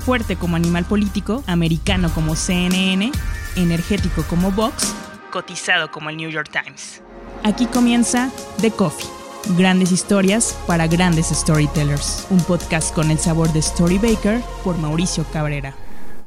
fuerte como animal político, americano como CNN, energético como Vox, cotizado como el New York Times. Aquí comienza The Coffee. Grandes historias para grandes storytellers. Un podcast con el sabor de Story Baker por Mauricio Cabrera.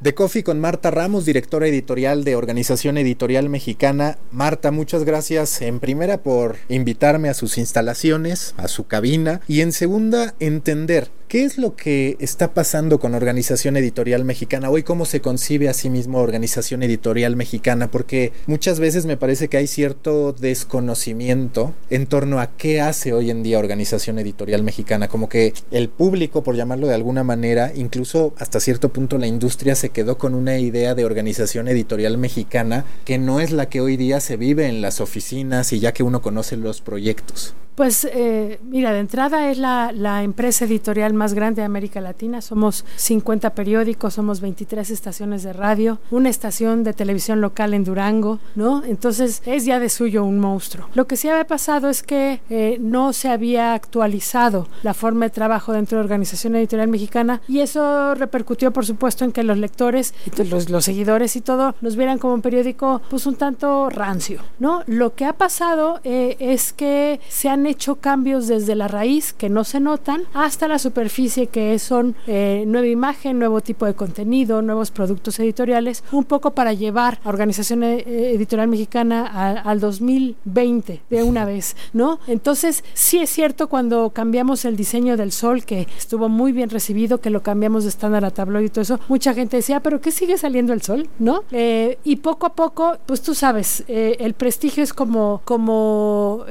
The Coffee con Marta Ramos, directora editorial de Organización Editorial Mexicana. Marta, muchas gracias en primera por invitarme a sus instalaciones, a su cabina y en segunda entender ¿Qué es lo que está pasando con Organización Editorial Mexicana hoy? ¿Cómo se concibe a sí mismo Organización Editorial Mexicana? Porque muchas veces me parece que hay cierto desconocimiento en torno a qué hace hoy en día Organización Editorial Mexicana. Como que el público, por llamarlo de alguna manera, incluso hasta cierto punto la industria se quedó con una idea de Organización Editorial Mexicana que no es la que hoy día se vive en las oficinas y ya que uno conoce los proyectos. Pues eh, mira, de entrada es la, la, empresa editorial más grande de América Latina. Somos 50 periódicos, somos 23 estaciones de radio, una estación de televisión local en Durango, ¿no? Entonces es ya de suyo un monstruo. Lo que sí había pasado es que eh, no se había actualizado la forma de trabajo dentro de la Organización Editorial Mexicana y eso repercutió, por supuesto, en que los lectores, los, los seguidores y todo nos vieran como un periódico pues un tanto rancio, ¿no? Lo que ha pasado eh, es que se han hecho cambios desde la raíz que no se notan hasta la superficie que son eh, nueva imagen, nuevo tipo de contenido, nuevos productos editoriales, un poco para llevar a Organización eh, Editorial Mexicana al 2020 de una vez, ¿no? Entonces, sí es cierto cuando cambiamos el diseño del sol, que estuvo muy bien recibido, que lo cambiamos de estándar a tabloide y todo eso, mucha gente decía, pero ¿qué sigue saliendo el sol? ¿No? Eh, y poco a poco, pues tú sabes, el prestigio es como, como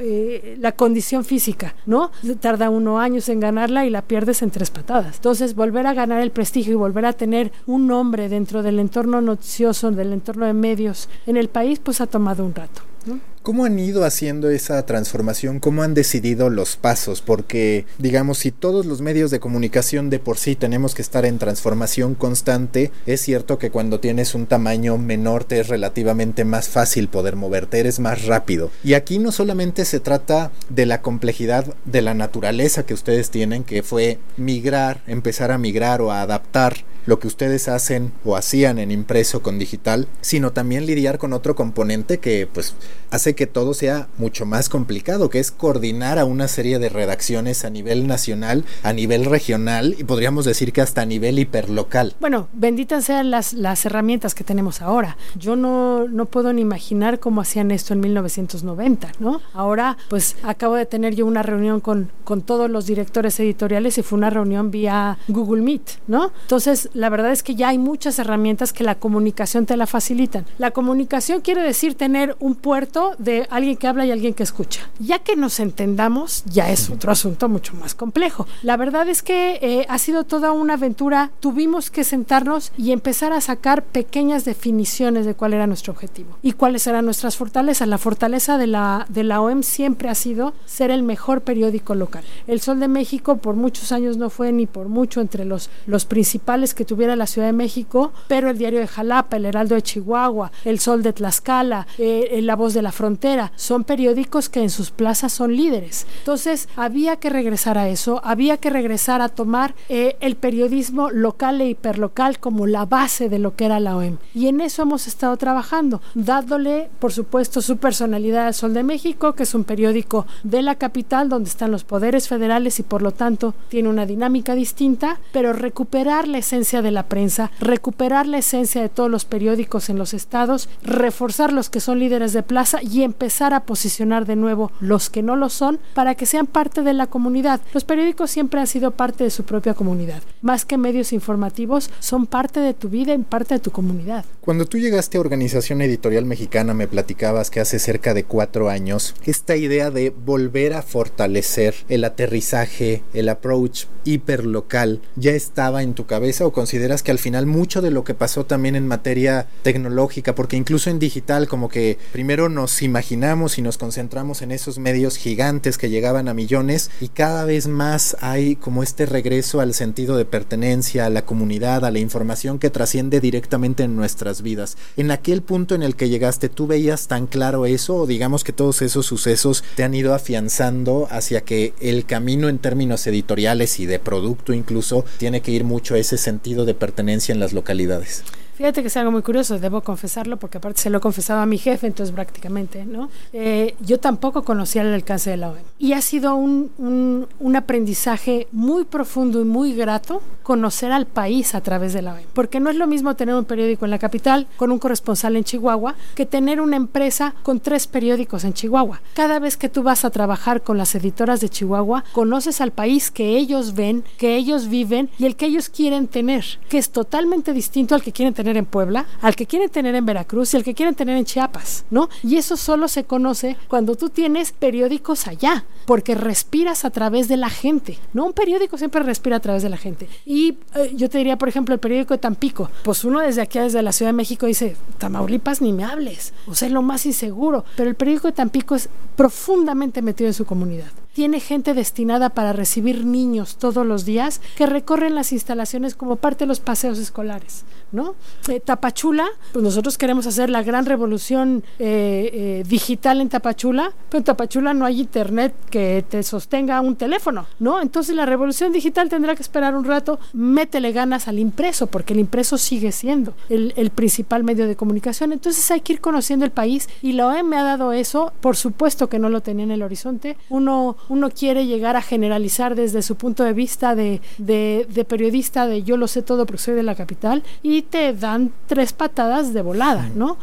la condición física, ¿no? Tarda uno años en ganarla y la pierdes en tres patadas. Entonces, volver a ganar el prestigio y volver a tener un nombre dentro del entorno noticioso, del entorno de medios en el país, pues ha tomado un rato. ¿Cómo han ido haciendo esa transformación? ¿Cómo han decidido los pasos? Porque, digamos, si todos los medios de comunicación de por sí tenemos que estar en transformación constante, es cierto que cuando tienes un tamaño menor te es relativamente más fácil poder moverte, eres más rápido. Y aquí no solamente se trata de la complejidad de la naturaleza que ustedes tienen, que fue migrar, empezar a migrar o a adaptar lo que ustedes hacen o hacían en impreso con digital, sino también lidiar con otro componente que pues hace que todo sea mucho más complicado, que es coordinar a una serie de redacciones a nivel nacional, a nivel regional y podríamos decir que hasta a nivel hiperlocal. Bueno, benditas sean las, las herramientas que tenemos ahora. Yo no, no puedo ni imaginar cómo hacían esto en 1990, ¿no? Ahora, pues acabo de tener yo una reunión con, con todos los directores editoriales y fue una reunión vía Google Meet, ¿no? Entonces, la verdad es que ya hay muchas herramientas que la comunicación te la facilitan. La comunicación quiere decir tener un puerto de alguien que habla y alguien que escucha. Ya que nos entendamos, ya es otro asunto mucho más complejo. La verdad es que eh, ha sido toda una aventura. Tuvimos que sentarnos y empezar a sacar pequeñas definiciones de cuál era nuestro objetivo y cuáles eran nuestras fortalezas. La fortaleza de la, de la OEM siempre ha sido ser el mejor periódico local. El Sol de México por muchos años no fue ni por mucho entre los, los principales que tuviera la Ciudad de México, pero el Diario de Jalapa, el Heraldo de Chihuahua, el Sol de Tlaxcala, eh, La Voz de la Frontera, son periódicos que en sus plazas son líderes. Entonces, había que regresar a eso, había que regresar a tomar eh, el periodismo local e hiperlocal como la base de lo que era la OEM. Y en eso hemos estado trabajando, dándole, por supuesto, su personalidad al Sol de México, que es un periódico de la capital donde están los poderes federales y por lo tanto tiene una dinámica distinta, pero recuperar la esencia de la prensa, recuperar la esencia de todos los periódicos en los estados, reforzar los que son líderes de plaza y empezar a posicionar de nuevo los que no lo son para que sean parte de la comunidad. Los periódicos siempre han sido parte de su propia comunidad. Más que medios informativos, son parte de tu vida y parte de tu comunidad. Cuando tú llegaste a Organización Editorial Mexicana, me platicabas que hace cerca de cuatro años, esta idea de volver a fortalecer el aterrizaje, el approach hiperlocal, ¿ya estaba en tu cabeza o consideras que al final mucho de lo que pasó también en materia tecnológica, porque incluso en digital como que primero nos imaginamos y nos concentramos en esos medios gigantes que llegaban a millones y cada vez más hay como este regreso al sentido de pertenencia, a la comunidad, a la información que trasciende directamente en nuestras vidas. En aquel punto en el que llegaste, ¿tú veías tan claro eso o digamos que todos esos sucesos te han ido afianzando hacia que el camino en términos editoriales y de producto incluso tiene que ir mucho a ese sentido de pertenencia en las localidades? Fíjate que es algo muy curioso, debo confesarlo, porque aparte se lo confesaba a mi jefe, entonces prácticamente, ¿no? Eh, yo tampoco conocía el alcance de la OEM. Y ha sido un, un, un, aprendizaje muy profundo y muy grato conocer al país a través de la OEM. Porque no es lo mismo tener un periódico en la capital con un corresponsal en Chihuahua que tener una empresa con tres periódicos en Chihuahua. Cada vez que tú vas a trabajar con las editoras de Chihuahua, conoces al país que ellos ven, que ellos viven y el que ellos quieren tener, que es totalmente distinto al que quieren tener en Puebla, al que quieren tener en Veracruz y al que quieren tener en Chiapas, ¿no? Y eso solo se conoce cuando tú tienes periódicos allá, porque respiras a través de la gente, ¿no? Un periódico siempre respira a través de la gente. Y eh, yo te diría, por ejemplo, el periódico de Tampico, pues uno desde aquí, desde la Ciudad de México, dice, Tamaulipas ni me hables, o sea, es lo más inseguro, pero el periódico de Tampico es profundamente metido en su comunidad tiene gente destinada para recibir niños todos los días que recorren las instalaciones como parte de los paseos escolares. ¿no? Eh, Tapachula, pues nosotros queremos hacer la gran revolución eh, eh, digital en Tapachula, pero en Tapachula no hay internet que te sostenga un teléfono, ¿no? Entonces la revolución digital tendrá que esperar un rato, métele ganas al impreso, porque el impreso sigue siendo el, principal medio de comunicación. Entonces hay que ir conociendo el país y la OEM me ha dado eso, por supuesto que no lo tenía en el horizonte. Uno uno quiere llegar a generalizar desde su punto de vista de, de, de, periodista, de yo lo sé todo porque soy de la capital, y te dan tres patadas de volada, ¿no?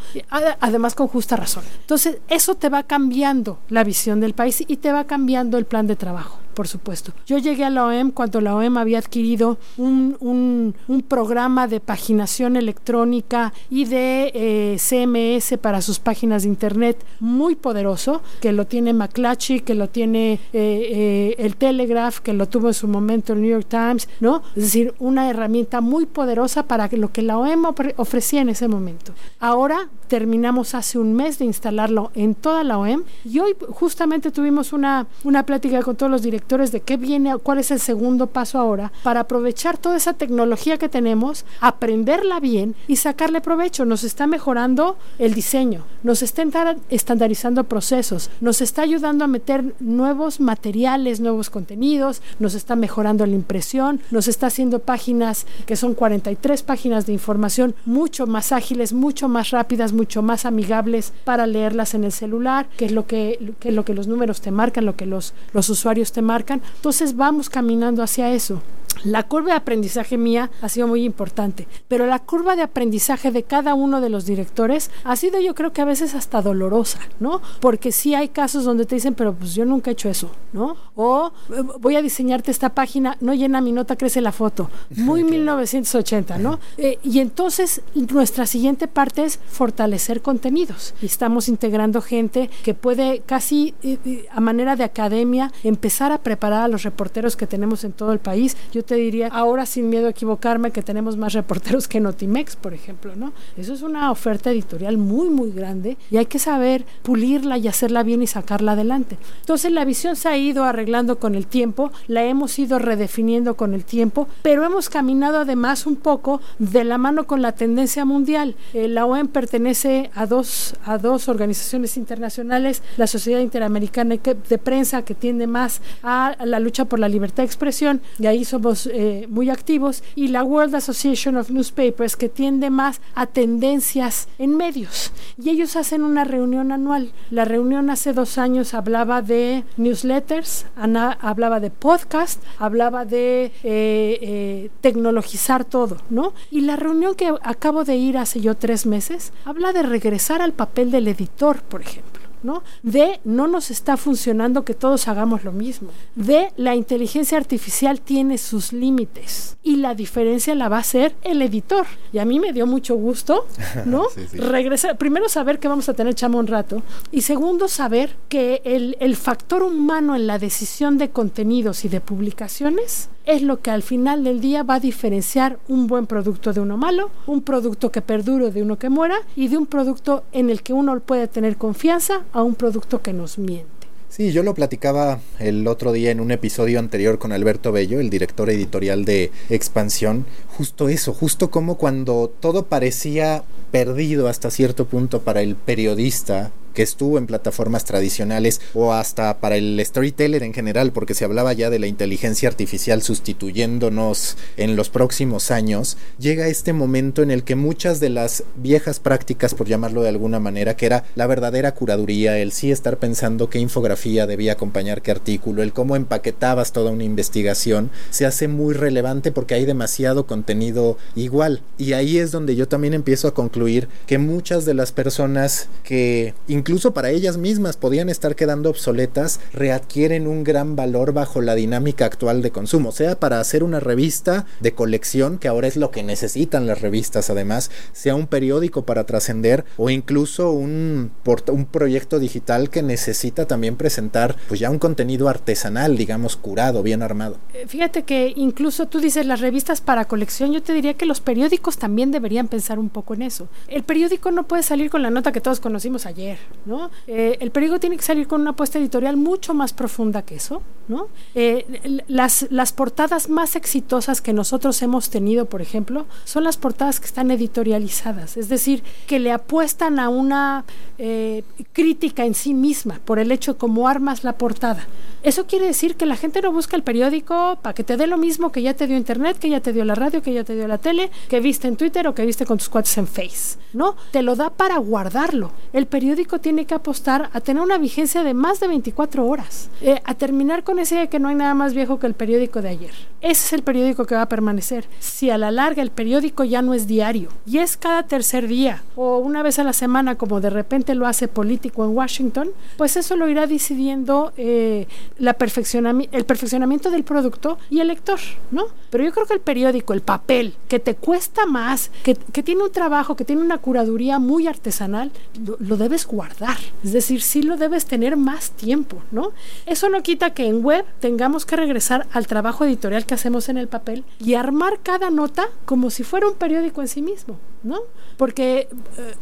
Además con justa razón. Entonces, eso te va cambiando la visión del país y te va cambiando el plan de trabajo por supuesto. Yo llegué a la OEM cuando la OEM había adquirido un, programa de paginación electrónica y de eh, CMS para sus páginas de internet muy poderoso, que lo tiene McClatchy, que lo tiene eh, eh, el Telegraph, que lo tuvo en su momento el New York Times, ¿no? Es decir, una herramienta muy poderosa para lo que la OEM ofrecía en ese momento. Ahora terminamos hace un mes de instalarlo en toda la OEM y hoy justamente tuvimos una, una plática con todos los directores de qué viene, cuál es el segundo paso ahora, para aprovechar toda esa tecnología que tenemos, aprenderla bien y sacarle provecho. Nos está mejorando el diseño, nos está estandarizando procesos, nos está ayudando a meter nuevos materiales, nuevos contenidos, nos está mejorando la impresión, nos está haciendo páginas que son 43 páginas de información mucho más ágiles, mucho más rápidas, mucho más amigables para leerlas en el celular, que es lo que, que, es lo que los números te marcan, lo que los, los usuarios te marcan marcan. Entonces vamos caminando hacia eso. La curva de aprendizaje mía ha sido muy importante, pero la curva de aprendizaje de cada uno de los directores ha sido yo creo que a veces hasta dolorosa, ¿no? Porque sí hay casos donde te dicen, pero pues yo nunca he hecho eso, ¿no? O eh, voy a diseñarte esta página, no llena mi nota, crece la foto. Muy 1980, ¿no? Eh, y entonces nuestra siguiente parte es fortalecer contenidos. Estamos integrando gente que puede casi eh, a manera de academia empezar a preparar a los reporteros que tenemos en todo el país. Yo te diría, ahora sin miedo a equivocarme, que tenemos más reporteros que Notimex, por ejemplo, ¿no? Eso es una oferta editorial muy, muy grande y hay que saber pulirla y hacerla bien y sacarla adelante. Entonces la visión se ha ido arreglando con el tiempo, la hemos ido redefiniendo con el tiempo, pero hemos caminado además un poco de la mano con la tendencia mundial. Eh, la OEM pertenece a dos, a dos organizaciones internacionales, la Sociedad Interamericana de Prensa, que tiende más a la lucha por la libertad de expresión, y ahí somos eh, muy activos, y la World Association of Newspapers, que tiende más a tendencias en medios. Y ellos hacen una reunión anual. La reunión hace dos años hablaba de newsletters, hablaba de podcast, hablaba de eh, eh, tecnologizar todo, ¿no? Y la reunión que acabo de ir hace yo tres meses habla de regresar al papel del editor, por ejemplo. ¿No? De no nos está funcionando que todos hagamos lo mismo. De la inteligencia artificial tiene sus límites y la diferencia la va a hacer el editor. Y a mí me dio mucho gusto, ¿no? Regresar, primero saber que vamos a tener chamo un rato y segundo saber que el, el factor humano en la decisión de contenidos y de publicaciones es lo que al final del día va a diferenciar un buen producto de uno malo, un producto que perdure de uno que muera y de un producto en el que uno puede tener confianza a un producto que nos miente. Sí, yo lo platicaba el otro día en un episodio anterior con Alberto Bello, el director editorial de Expansión, justo eso, justo como cuando todo parecía perdido hasta cierto punto para el periodista que estuvo en plataformas tradicionales o hasta para el storyteller en general, porque se hablaba ya de la inteligencia artificial sustituyéndonos en los próximos años, llega este momento en el que muchas de las viejas prácticas, por llamarlo de alguna manera, que era la verdadera curaduría, el sí estar pensando qué infografía debía acompañar qué artículo, el cómo empaquetabas toda una investigación, se hace muy relevante porque hay demasiado contenido igual. Y ahí es donde yo también empiezo a concluir que muchas de las personas que incluso para ellas mismas podían estar quedando obsoletas, readquieren un gran valor bajo la dinámica actual de consumo, sea para hacer una revista de colección, que ahora es lo que necesitan las revistas además, sea un periódico para trascender o incluso un, un proyecto digital que necesita también presentar pues ya un contenido artesanal, digamos, curado, bien armado. Eh, fíjate que incluso tú dices las revistas para colección, yo te diría que los periódicos también deberían pensar un poco en eso. El periódico no puede salir con la nota que todos conocimos ayer. ¿No? Eh, el periódico tiene que salir con una apuesta editorial mucho más profunda que eso, ¿no? Eh, las, las portadas más exitosas que nosotros hemos tenido, por ejemplo, son las portadas que están editorializadas, es decir, que le apuestan a una eh, crítica en sí misma por el hecho de cómo armas la portada. Eso quiere decir que la gente no busca el periódico para que te dé lo mismo que ya te dio internet, que ya te dio la radio, que ya te dio la tele, que viste en Twitter o que viste con tus cuates en Face. No, te lo da para guardarlo. El periódico tiene que apostar a tener una vigencia de más de 24 horas, eh, a terminar con ese de que no hay nada más viejo que el periódico de ayer. Ese es el periódico que va a permanecer. Si a la larga el periódico ya no es diario y es cada tercer día o una vez a la semana como de repente lo hace político en Washington, pues eso lo irá decidiendo eh, la el perfeccionamiento del producto y el lector, ¿no? Pero yo creo que el periódico, el papel, que te cuesta más, que, tiene un trabajo, que tiene una curaduría muy artesanal, lo, debes guardar. Es decir, sí lo debes tener más tiempo, ¿no? Eso no quita que en web tengamos que regresar al trabajo editorial que hacemos en el papel y armar cada nota como si fuera un periódico en sí mismo, ¿no? Porque... Eh,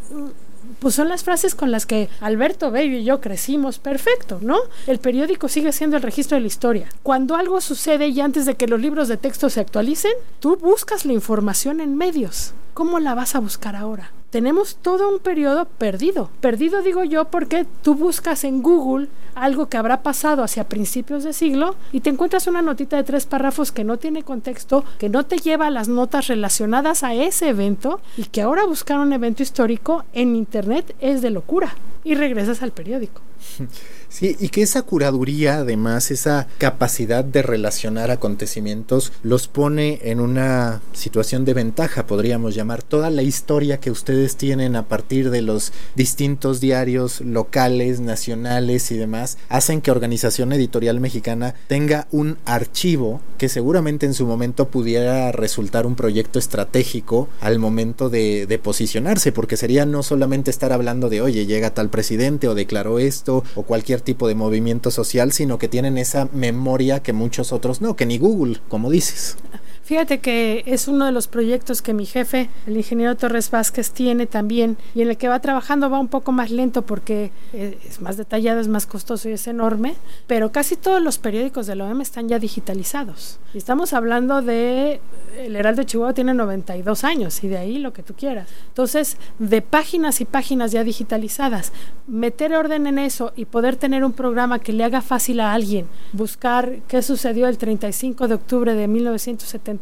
pues son las frases con las que Alberto Bello y yo crecimos perfecto, ¿no? El periódico sigue siendo el registro de la historia. Cuando algo sucede y antes de que los libros de texto se actualicen, tú buscas la información en medios. ¿Cómo la vas a buscar ahora? Tenemos todo un periodo perdido. Perdido digo yo porque tú buscas en Google algo que habrá pasado hacia principios de siglo y te encuentras una notita de tres párrafos que no tiene contexto, que no te lleva a las notas relacionadas a ese evento y que ahora buscar un evento histórico en Internet es de locura y regresas al periódico. Sí, y que esa curaduría, además, esa capacidad de relacionar acontecimientos, los pone en una situación de ventaja, podríamos llamar. Toda la historia que ustedes tienen a partir de los distintos diarios locales, nacionales y demás, hacen que Organización Editorial Mexicana tenga un archivo que seguramente en su momento pudiera resultar un proyecto estratégico al momento de, de posicionarse, porque sería no solamente estar hablando de, oye, llega tal presidente o declaró esto o cualquier tipo de movimiento social, sino que tienen esa memoria que muchos otros no, que ni Google, como dices. Fíjate que es uno de los proyectos que mi jefe, el ingeniero Torres Vázquez, tiene también y en el que va trabajando va un poco más lento porque eh, es más detallado, es más costoso y es enorme, pero casi todos los periódicos de la OEM están ya digitalizados. Y estamos hablando de, el Heraldo de Chihuahua tiene 92 años y de ahí lo que tú quieras. Entonces, de páginas y páginas ya digitalizadas, meter orden en eso y poder tener un programa que le haga fácil a alguien buscar qué sucedió el 35 de octubre de 1970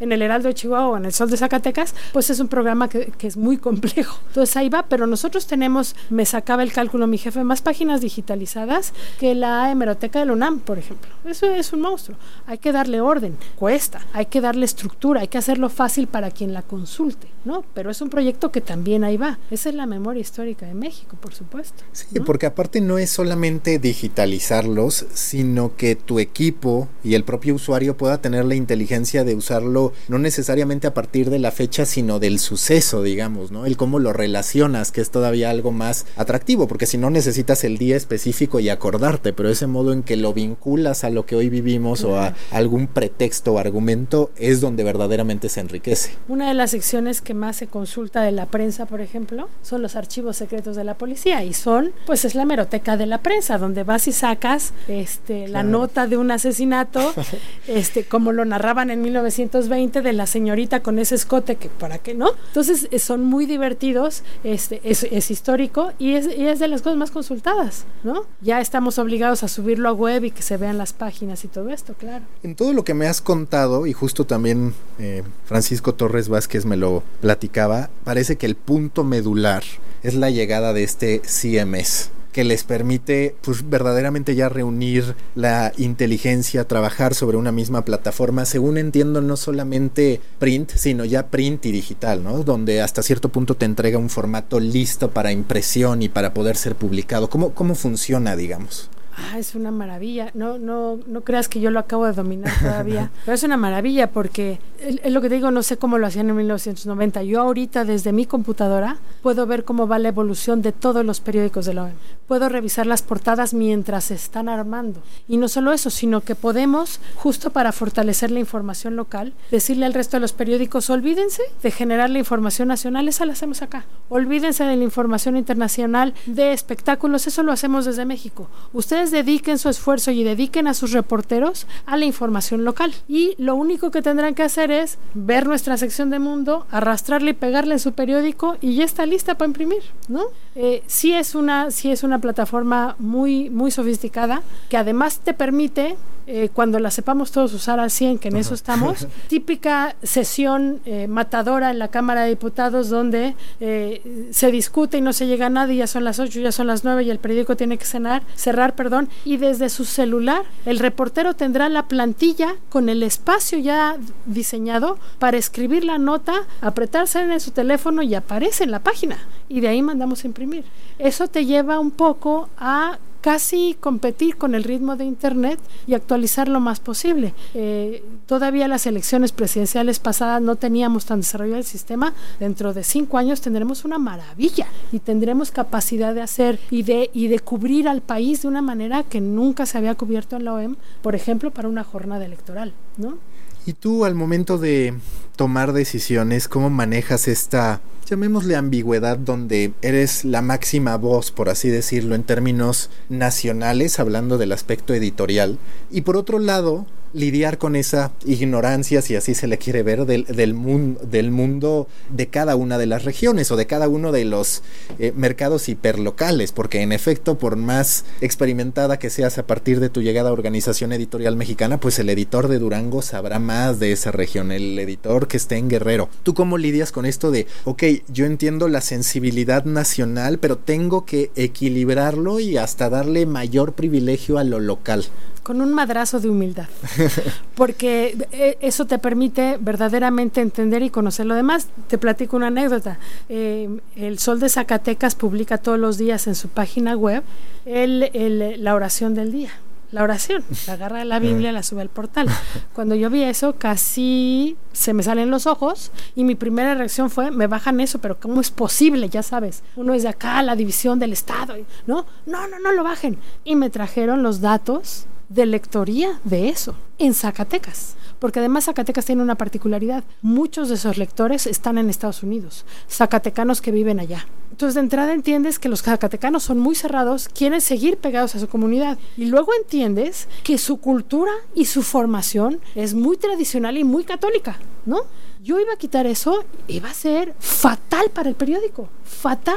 en el Heraldo de Chihuahua, en el Sol de Zacatecas, pues es un programa que, es muy complejo. Entonces ahí va, pero nosotros tenemos, me sacaba el cálculo mi jefe, más páginas digitalizadas que la hemeroteca del UNAM, por ejemplo. Eso es un monstruo. Hay que darle orden, cuesta, hay que darle estructura, hay que hacerlo fácil para quien la consulte, ¿no? Pero es un proyecto que también ahí va. Esa es la memoria histórica de México, por supuesto. Sí, porque aparte no es solamente digitalizarlos, sino que tu equipo y el propio usuario pueda tener la inteligencia importancia de usarlo no necesariamente a partir de la fecha, sino del suceso, digamos, ¿no? El cómo lo relacionas, que es todavía algo más atractivo, porque si no necesitas el día específico y acordarte, pero ese modo en que lo vinculas a lo que hoy vivimos o a algún pretexto o argumento es donde verdaderamente se enriquece. Una de las secciones que más se consulta de la prensa, por ejemplo, son los archivos secretos de la policía y son, pues es la meroteca de la prensa, donde vas y sacas este, la nota de un asesinato, este, como lo narraban en 1920 de la señorita con ese escote que para qué no. Entonces eh, son muy divertidos, este, es, histórico y es, de las cosas más consultadas, ¿no? Ya estamos obligados a subirlo a web y que se vean las páginas y todo esto, claro. En todo lo que me has contado, y justo también eh, Francisco Torres Vázquez me lo platicaba, parece que el punto medular es la llegada de este CMS que les permite pues verdaderamente ya reunir la inteligencia, trabajar sobre una misma plataforma, según entiendo no solamente print, sino ya print y digital, ¿no? Donde hasta cierto punto te entrega un formato listo para impresión y para poder ser publicado. ¿Cómo, cómo funciona, digamos? Ah, es una maravilla. No, no, no creas que yo lo acabo de dominar todavía. pero es una maravilla porque es lo que te digo, no sé cómo lo hacían en 1990. Yo ahorita desde mi computadora puedo ver cómo va la evolución de todos los periódicos de la OEM. Puedo revisar las portadas mientras se están armando. Y no solo eso, sino que podemos, justo para fortalecer la información local, decirle al resto de los periódicos, olvídense de generar la información nacional, esa la hacemos acá. Olvídense de la información internacional de espectáculos, eso lo hacemos desde México. Ustedes dediquen su esfuerzo y dediquen a sus reporteros a la información local. Y lo único que tendrán que hacer es ver nuestra sección de mundo, arrastrarle y pegarle en su periódico y ya está lista para imprimir, ¿no? Eh, sí es una, sí es una plataforma muy, muy sofisticada que además te permite eh, cuando la sepamos todos usar al 100, que en eso estamos, típica sesión eh, matadora en la Cámara de Diputados donde eh, se discute y no se llega a nada y ya son las 8, ya son las 9 y el periódico tiene que cenar, cerrar, perdón, y desde su celular el reportero tendrá la plantilla con el espacio ya diseñado para escribir la nota, apretarse en su teléfono y aparece en la página. Y de ahí mandamos a imprimir. Eso te lleva un poco a casi competir con el ritmo de Internet y actualizar lo más posible. Eh, todavía las elecciones presidenciales pasadas no teníamos tan desarrollado el sistema. Dentro de cinco años tendremos una maravilla y tendremos capacidad de hacer y de, y de cubrir al país de una manera que nunca se había cubierto en la OEM, por ejemplo, para una jornada electoral. ¿no? Y tú al momento de tomar decisiones, ¿cómo manejas esta llamémosle ambigüedad, donde eres la máxima voz, por así decirlo, en términos nacionales, hablando del aspecto editorial, y por otro lado, lidiar con esa ignorancia, si así se le quiere ver, del, del, del mundo de cada una de las regiones o de cada uno de los eh, mercados hiperlocales, porque en efecto, por más experimentada que seas a partir de tu llegada a Organización Editorial Mexicana, pues el editor de Durango sabrá más de esa región, el editor que esté en Guerrero. ¿Tú cómo lidias con esto de, ok, yo entiendo la sensibilidad nacional, pero tengo que equilibrarlo y hasta darle mayor privilegio a lo local? Con un madrazo de humildad, porque eh, eso te permite verdaderamente entender y conocer lo demás. Te platico una anécdota. Eh, el Sol de Zacatecas publica todos los días en su página web el, la oración del día. La oración, agarra la Biblia, la sube al portal. Cuando yo vi eso, casi se me salen los ojos y mi primera reacción fue, me bajan eso, pero ¿cómo es posible? Ya sabes, uno es de acá, la división del Estado, ¿no? No, no, no lo bajen. Y me trajeron los datos de lectoría de eso en Zacatecas. Porque además Zacatecas tiene una particularidad. Muchos de esos lectores están en Estados Unidos, zacatecanos que viven allá. Entonces de entrada entiendes que los zacatecanos son muy cerrados, quieren seguir pegados a su comunidad. Y luego entiendes que su cultura y su formación es muy tradicional y muy católica, ¿no? Yo iba a quitar eso, iba a ser fatal para el periódico, fatal.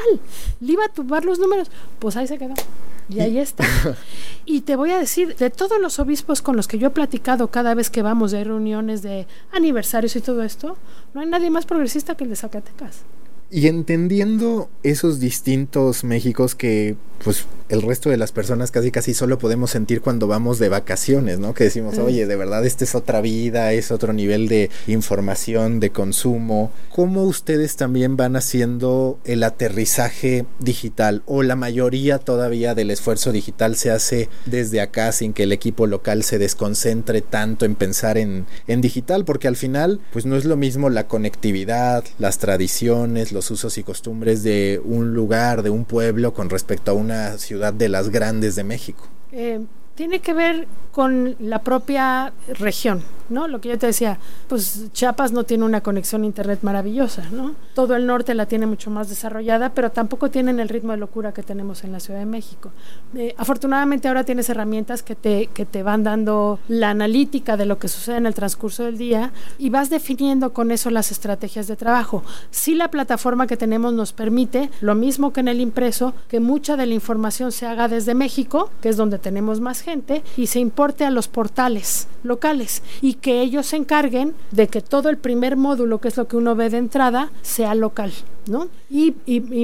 Le iba a tumbar los números. Pues ahí se quedó. Y ahí está. y te voy a decir, de todos los obispos con los que yo he platicado cada vez que vamos de reuniones de aniversarios y todo esto, no hay nadie más progresista que el de Zacatecas. Y entendiendo esos distintos Méxicos que pues el resto de las personas casi casi solo podemos sentir cuando vamos de vacaciones, ¿no? Que decimos, oye, de verdad esta es otra vida, es otro nivel de información, de consumo. ¿Cómo ustedes también van haciendo el aterrizaje digital o la mayoría todavía del esfuerzo digital se hace desde acá sin que el equipo local se desconcentre tanto en pensar en, en digital? Porque al final, pues no es lo mismo la conectividad, las tradiciones, los usos y costumbres de un lugar, de un pueblo con respecto a una ciudad de las grandes de México. Eh, tiene que ver con la propia región, ¿no? Lo que yo te decía, pues Chiapas no tiene una conexión a internet maravillosa, ¿no? Todo el norte la tiene mucho más desarrollada, pero tampoco tienen el ritmo de locura que tenemos en la Ciudad de México. Eh, afortunadamente ahora tienes herramientas que te, que te van dando la analítica de lo que sucede en el transcurso del día y vas definiendo con eso las estrategias de trabajo. Si la plataforma que tenemos nos permite, lo mismo que en el impreso, que mucha de la información se haga desde México, que es donde tenemos más gente, y se importa a los portales locales y que ellos se encarguen de que todo el primer módulo, que es lo que uno ve de entrada, sea local. ¿no? Y,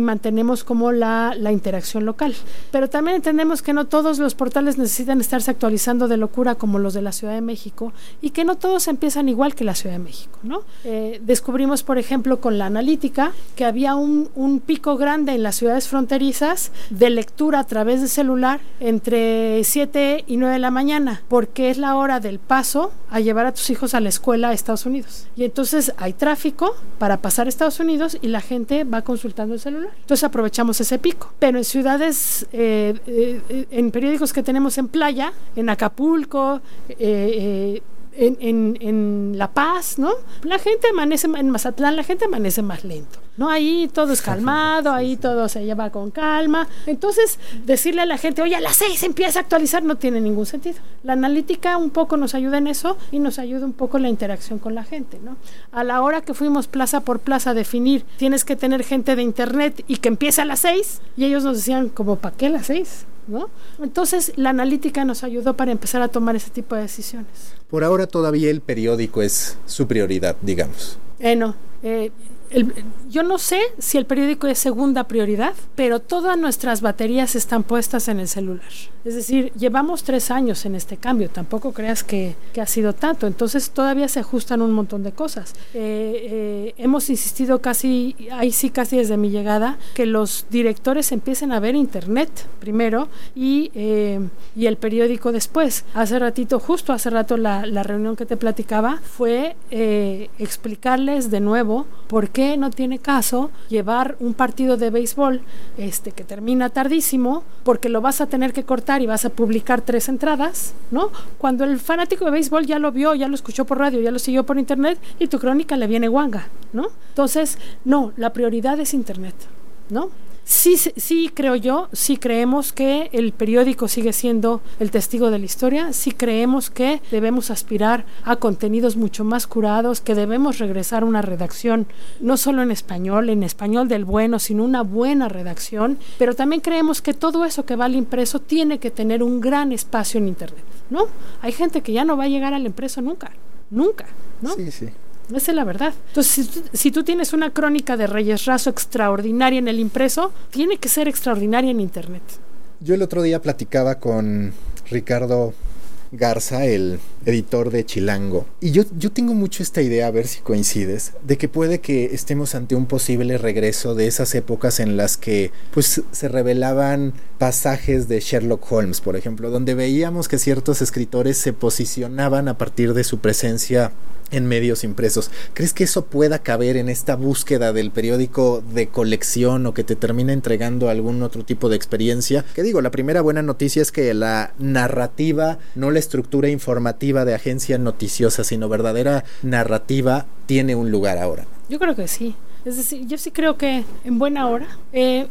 mantenemos como la, interacción local. Pero también entendemos que no todos los portales necesitan estarse actualizando de locura como los de la Ciudad de México y que no todos empiezan igual que la Ciudad de México, ¿no? Eh, descubrimos, por ejemplo, con la analítica que había un, un pico grande en las ciudades fronterizas de lectura a través de celular entre 7 y 9 de la mañana, porque es la hora del paso a llevar a tus hijos a la escuela a Estados Unidos. Y entonces hay tráfico para pasar a Estados Unidos y la gente va consultando el celular. Entonces aprovechamos ese pico. Pero en ciudades, eh, eh, en periódicos que tenemos en playa, en Acapulco, eh, en, en, La Paz, ¿no? La gente amanece, en Mazatlán la gente amanece más lento, ¿no? Ahí todo es calmado, ahí todo se lleva con calma. Entonces, decirle a la gente, oye, a las seis empieza a actualizar, no tiene ningún sentido. La analítica un poco nos ayuda en eso y nos ayuda un poco la interacción con la gente, ¿no? A la hora que fuimos plaza por plaza a definir, tienes que tener gente de internet y que empiece a las seis, y ellos nos decían, como, ¿para qué las seis? ¿No? Entonces la analítica nos ayudó para empezar a tomar ese tipo de decisiones. Por ahora todavía el periódico es su prioridad, digamos. Eh, no, eh, yo no sé si el periódico es segunda prioridad, pero todas nuestras baterías están puestas en el celular. Es decir, llevamos tres años en este cambio, tampoco creas que, ha sido tanto, entonces todavía se ajustan un montón de cosas. Eh, eh, hemos insistido casi, ahí sí casi desde mi llegada, que los directores empiecen a ver Internet primero y, eh, y el periódico después. Hace ratito, justo hace rato la, la reunión que te platicaba fue explicarles de nuevo por qué no tiene caso llevar un partido de béisbol este, que termina tardísimo porque lo vas a tener que cortar y vas a publicar tres entradas, ¿no? Cuando el fanático de béisbol ya lo vio, ya lo escuchó por radio, ya lo siguió por internet y tu crónica le viene guanga, ¿no? Entonces, no, la prioridad es internet, ¿no? Sí, sí creo yo, sí creemos que el periódico sigue siendo el testigo de la historia, sí creemos que debemos aspirar a contenidos mucho más curados, que debemos regresar a una redacción no solo en español, en español del bueno, sino una buena redacción, pero también creemos que todo eso que va al impreso tiene que tener un gran espacio en Internet, ¿no? Hay gente que ya no va a llegar al impreso nunca, nunca, ¿no? Sí, sí. Esa es la verdad. Entonces, si tú, tienes una crónica de Reyes Razo extraordinaria en el impreso, tiene que ser extraordinaria en Internet. Yo el otro día platicaba con Ricardo Garza, el editor de Chilango. Y yo, yo tengo mucho esta idea, a ver si coincides, de que puede que estemos ante un posible regreso de esas épocas en las que pues se revelaban pasajes de Sherlock Holmes, por ejemplo, donde veíamos que ciertos escritores se posicionaban a partir de su presencia en medios impresos. ¿Crees que eso pueda caber en esta búsqueda del periódico de colección o que te termina entregando algún otro tipo de experiencia? Que digo, la primera buena noticia es que la narrativa, no la estructura informativa de agencia noticiosa, sino verdadera narrativa, tiene un lugar ahora. Yo creo que sí. Es decir, yo sí creo que en buena hora. Eh,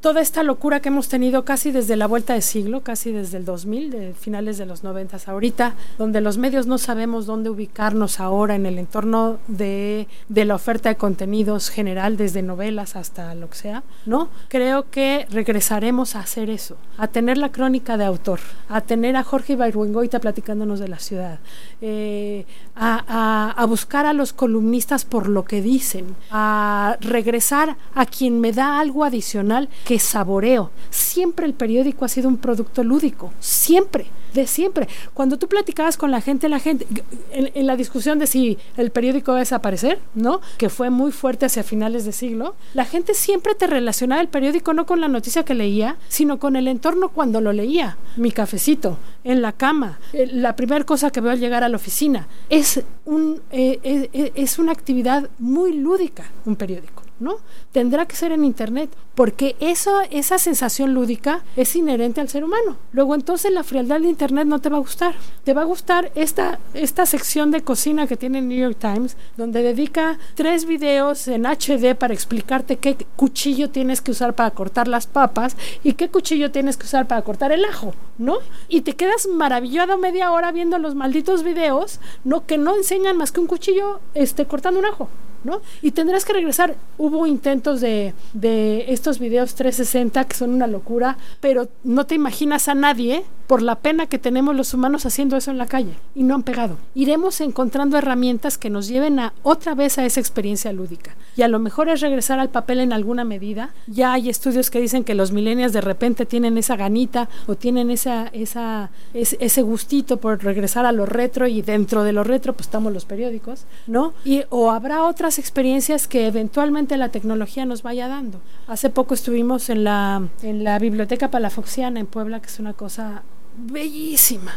toda esta locura que hemos tenido casi desde la vuelta de siglo, casi desde el 2000, de finales de los 90 ahorita, donde los medios no sabemos dónde ubicarnos ahora en el entorno de, de, la oferta de contenidos general, desde novelas hasta lo que sea, ¿no? Creo que regresaremos a hacer eso, a tener la crónica de autor, a tener a Jorge Ibargüengoita platicándonos de la ciudad, eh, a, a buscar a los columnistas por lo que dicen, a regresar a quien me da algo adicional que saboreo. Siempre el periódico ha sido un producto lúdico, siempre, de siempre. Cuando tú platicabas con la gente, la gente, en, la discusión de si el periódico va a desaparecer, ¿no? Que fue muy fuerte hacia finales de siglo, la gente siempre te relacionaba el periódico no con la noticia que leía, sino con el entorno cuando lo leía. Mi cafecito, en la cama, eh, la primera cosa que veo al llegar a la oficina. Es, un, eh, eh, es una actividad muy lúdica, un periódico. ¿No? Tendrá que ser en internet, porque eso, esa sensación lúdica es inherente al ser humano. Luego entonces la frialdad de internet no te va a gustar. Te va a gustar esta, esta sección de cocina que tiene el New York Times, donde dedica tres videos en HD para explicarte qué cuchillo tienes que usar para cortar las papas y qué cuchillo tienes que usar para cortar el ajo, ¿no? Y te quedas maravillado media hora viendo los malditos videos, ¿no? Que no enseñan más que un cuchillo este, cortando un ajo. Y tendrás que regresar. Hubo intentos de, de estos videos 360 que son una locura, pero no te imaginas a nadie por la pena que tenemos los humanos haciendo eso en la calle y no han pegado. Iremos encontrando herramientas que nos lleven a otra vez a esa experiencia lúdica. Y a lo mejor es regresar al papel en alguna medida. Ya hay estudios que dicen que los millennials de repente tienen esa ganita o tienen esa, esa, ese, gustito por regresar a lo retro y dentro de lo retro pues estamos los periódicos, ¿no? Y, o habrá otras experiencias que eventualmente la tecnología nos vaya dando. Hace poco estuvimos en la, en la Biblioteca Palafoxiana en Puebla, que es una cosa bellísima.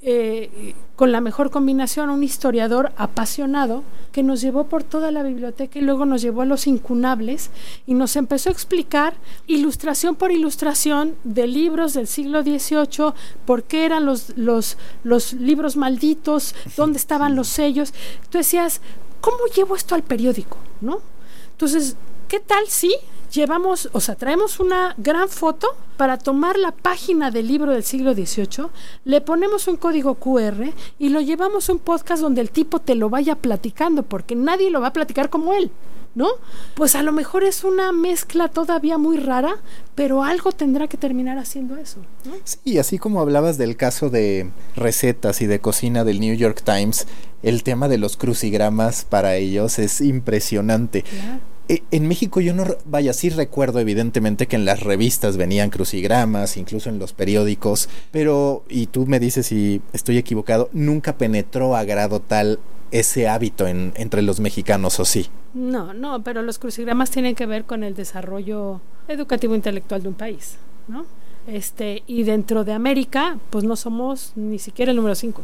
Eh, con la mejor combinación, un historiador apasionado que nos llevó por toda la biblioteca y luego nos llevó a los incunables y nos empezó a explicar ilustración por ilustración de libros del siglo XVIII, por qué eran los, los, los libros malditos, dónde estaban los sellos. Tú decías, ¿cómo llevo esto al periódico? ¿No? Entonces, ¿qué tal si llevamos, o sea, traemos una gran foto para tomar la página del libro del siglo XVIII, le ponemos un código QR y lo llevamos a un podcast donde el tipo te lo vaya platicando, porque nadie lo va a platicar como él. ¿No? Pues a lo mejor es una mezcla todavía muy rara, pero algo tendrá que terminar haciendo eso. ¿no? Sí, así como hablabas del caso de recetas y de cocina del New York Times, el tema de los crucigramas para ellos es impresionante. Eh, en México yo no, vaya, sí recuerdo evidentemente que en las revistas venían crucigramas, incluso en los periódicos, pero, y tú me dices si estoy equivocado, nunca penetró a grado tal ese hábito en, entre los mexicanos, ¿o sí? No, no, pero los crucigramas tienen que ver con el desarrollo educativo intelectual de un país, ¿no? Este, y dentro de América, pues no somos ni siquiera el número 5.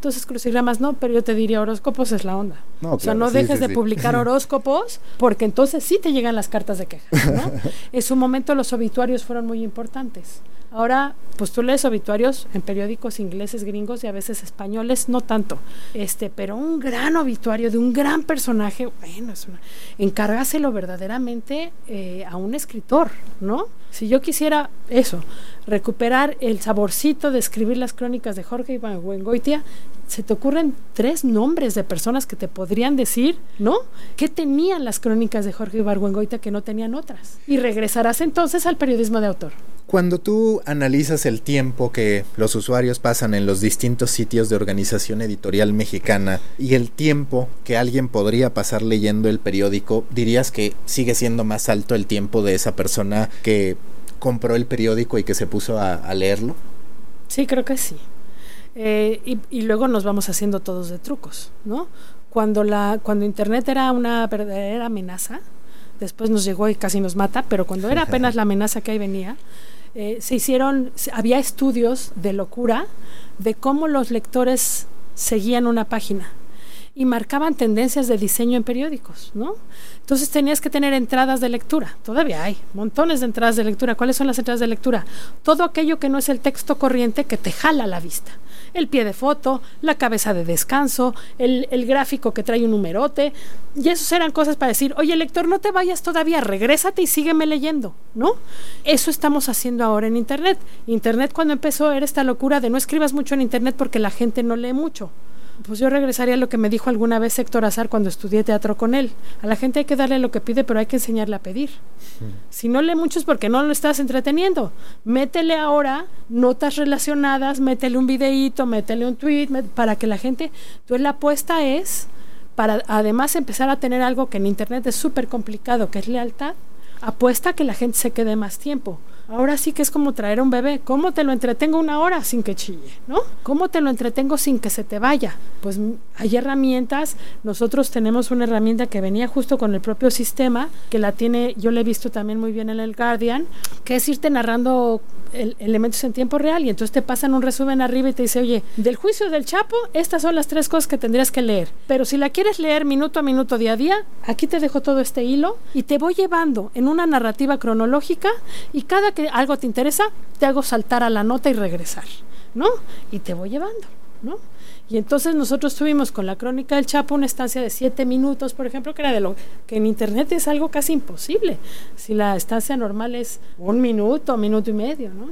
Entonces crucigramas no, pero yo te diría horóscopos es la onda. o sea, no dejes de publicar horóscopos porque entonces sí te llegan las cartas de queja. en su momento los obituarios fueron muy importantes. Ahora, pues tú lees obituarios en periódicos ingleses, gringos y a veces españoles, no tanto. Este, pero un gran obituario de un gran personaje, bueno, es una, encárgaselo verdaderamente eh, a un escritor, ¿no? Si yo quisiera eso, recuperar el saborcito de escribir las crónicas de Jorge Iván Huengoitia, se te ocurren tres nombres de personas que te podrían decir, ¿no? ¿Qué tenían las crónicas de Jorge Ibargüengoita que no tenían otras? Y regresarás entonces al periodismo de autor. Cuando tú analizas el tiempo que los usuarios pasan en los distintos sitios de organización editorial mexicana y el tiempo que alguien podría pasar leyendo el periódico, dirías que sigue siendo más alto el tiempo de esa persona que compró el periódico y que se puso a, a leerlo? Sí, creo que sí. Eh, y, luego nos vamos haciendo todos de trucos, ¿no? Cuando, la, cuando Internet era una verdadera amenaza, después nos llegó y casi nos mata, pero cuando era apenas la amenaza que ahí venía, eh, se hicieron, había estudios de locura de cómo los lectores seguían una página y marcaban tendencias de diseño en periódicos, ¿no? Entonces tenías que tener entradas de lectura. Todavía hay montones de entradas de lectura. ¿Cuáles son las entradas de lectura? Todo aquello que no es el texto corriente que te jala la vista el pie de foto, la cabeza de descanso, el, el gráfico que trae un numerote. Y esos eran cosas para decir, oye lector, no te vayas todavía, regrésate y sígueme leyendo, ¿no? Eso estamos haciendo ahora en Internet. Internet cuando empezó era esta locura de no escribas mucho en Internet porque la gente no lee mucho pues yo regresaría a lo que me dijo alguna vez Héctor Azar cuando estudié teatro con él. A la gente hay que darle lo que pide, pero hay que enseñarle a pedir. Si no lee mucho es porque no lo estás entreteniendo. Métele ahora notas relacionadas, métele un videíto, métele un tweet, para que la gente... Entonces la apuesta es para además empezar a tener algo que en Internet es súper complicado, que es lealtad. Apuesta a que la gente se quede más tiempo. Ahora sí que es como traer a un bebé. ¿Cómo te lo entretengo una hora sin que chille? ¿No? ¿Cómo te lo entretengo sin que se te vaya? Pues hay herramientas. Nosotros tenemos una herramienta que venía justo con el propio sistema, que la tiene, yo la he visto también muy bien en el Guardian, que es irte narrando elementos en tiempo real y entonces te pasan un resumen arriba y te dice, oye, del juicio del Chapo, estas son las tres cosas que tendrías que leer. Pero si la quieres leer minuto a minuto, día a día, aquí te dejo todo este hilo y te voy llevando en una narrativa cronológica y cada que algo te interesa, te hago saltar a la nota y regresar, ¿no? Y te voy llevando, ¿no? Y entonces nosotros tuvimos con la crónica del Chapo una estancia de siete minutos, por ejemplo, que era de lo que en internet es algo casi imposible. Si la estancia normal es un minuto, minuto y medio, ¿no?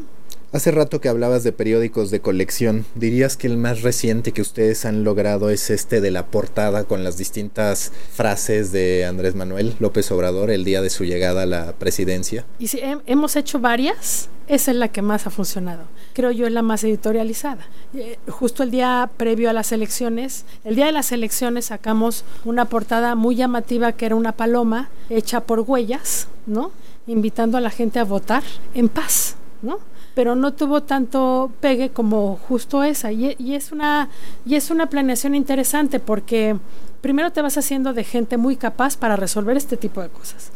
Hace rato que hablabas de periódicos de colección, ¿dirías que el más reciente que ustedes han logrado es este de la portada con las distintas frases de Andrés Manuel López Obrador el día de su llegada a la presidencia? Y si hemos hecho varias, esa es la que más ha funcionado. Creo yo es la más editorializada. Eh, justo el día previo a las elecciones, el día de las elecciones sacamos una portada muy llamativa que era una paloma hecha por huellas, ¿no? Invitando a la gente a votar en paz, ¿no? Pero no tuvo tanto pegue como justo esa. Y, es, una, y es una planeación interesante porque primero te vas haciendo de gente muy capaz para resolver este tipo de cosas.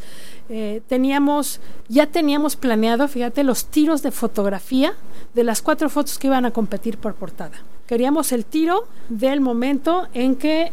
Eh, teníamos, ya teníamos planeado, fíjate, los tiros de fotografía de las cuatro fotos que iban a competir por portada. Queríamos el tiro del momento en que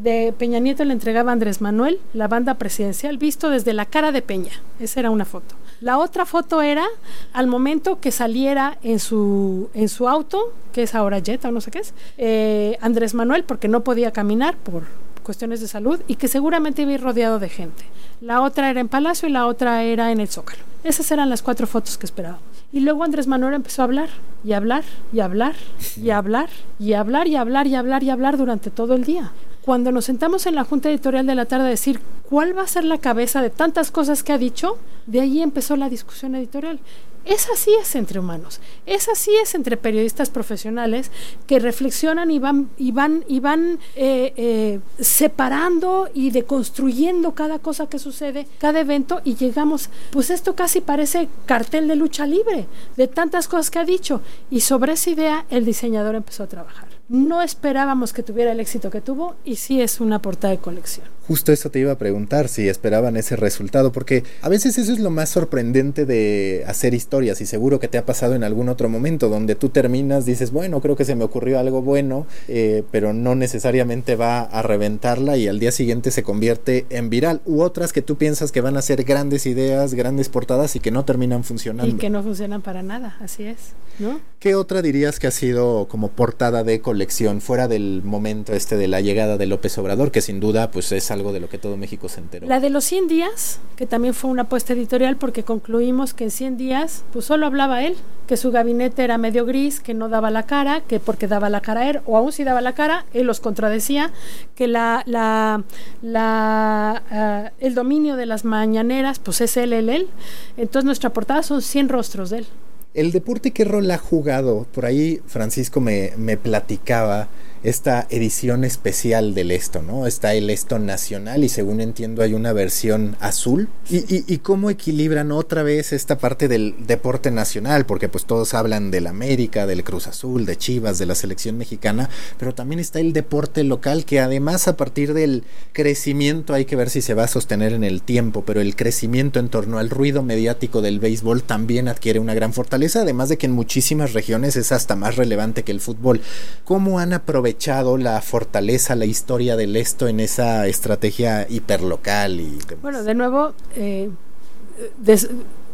de Peña Nieto le entregaba a Andrés Manuel la banda presidencial, visto desde la cara de Peña. Esa era una foto. La otra foto era al momento que saliera en su, en su auto, que es ahora Jetta o no sé qué es, eh, Andrés Manuel, porque no podía caminar por cuestiones de salud y que seguramente iba a ir rodeado de gente. La otra era en Palacio y la otra era en el Zócalo. Esas eran las cuatro fotos que esperábamos. Y luego Andrés Manuel empezó a hablar y hablar y hablar y hablar y hablar y hablar y hablar y hablar durante todo el día. Cuando nos sentamos en la junta editorial de la tarde a decir cuál va a ser la cabeza de tantas cosas que ha dicho, de ahí empezó la discusión editorial. Es así es entre humanos, es así es entre periodistas profesionales que reflexionan y van, y van, y van eh, eh, separando y deconstruyendo cada cosa que sucede, cada evento, y llegamos, pues esto casi parece cartel de lucha libre, de tantas cosas que ha dicho, y sobre esa idea el diseñador empezó a trabajar. No esperábamos que tuviera el éxito que tuvo y sí es una portada de colección. Justo eso te iba a preguntar, si esperaban ese resultado, porque a veces eso es lo más sorprendente de hacer historias y seguro que te ha pasado en algún otro momento donde tú terminas, dices, bueno, creo que se me ocurrió algo bueno, eh, pero no necesariamente va a reventarla y al día siguiente se convierte en viral, u otras que tú piensas que van a ser grandes ideas, grandes portadas y que no terminan funcionando. Y que no funcionan para nada, así es, ¿no? ¿Qué otra dirías que ha sido como portada de colección fuera del momento este de la llegada de López Obrador, que sin duda pues es algo de lo que todo México se enteró. La de los 100 días, que también fue una apuesta editorial porque concluimos que en 100 días pues solo hablaba él, que su gabinete era medio gris, que no daba la cara, que porque daba la cara él, o aún si daba la cara, él los contradecía, que la, la, la ah, el dominio de las mañaneras pues es él, él, él. Entonces nuestra portada son 100 rostros de él. El deporte, ¿qué rol ha jugado? Por ahí Francisco me, me platicaba esta edición especial del esto, ¿no? Está el esto nacional y según entiendo hay una versión azul. ¿Y, cómo equilibran otra vez esta parte del deporte nacional? Porque pues todos hablan del América, del Cruz Azul, de Chivas, de la selección mexicana, pero también está el deporte local que además a partir del crecimiento hay que ver si se va a sostener en el tiempo, pero el crecimiento en torno al ruido mediático del béisbol también adquiere una gran fortaleza, además de que en muchísimas regiones es hasta más relevante que el fútbol. ¿Cómo han aprovechado la fortaleza, la historia del esto en esa estrategia hiperlocal? Y Bueno, de nuevo, eh,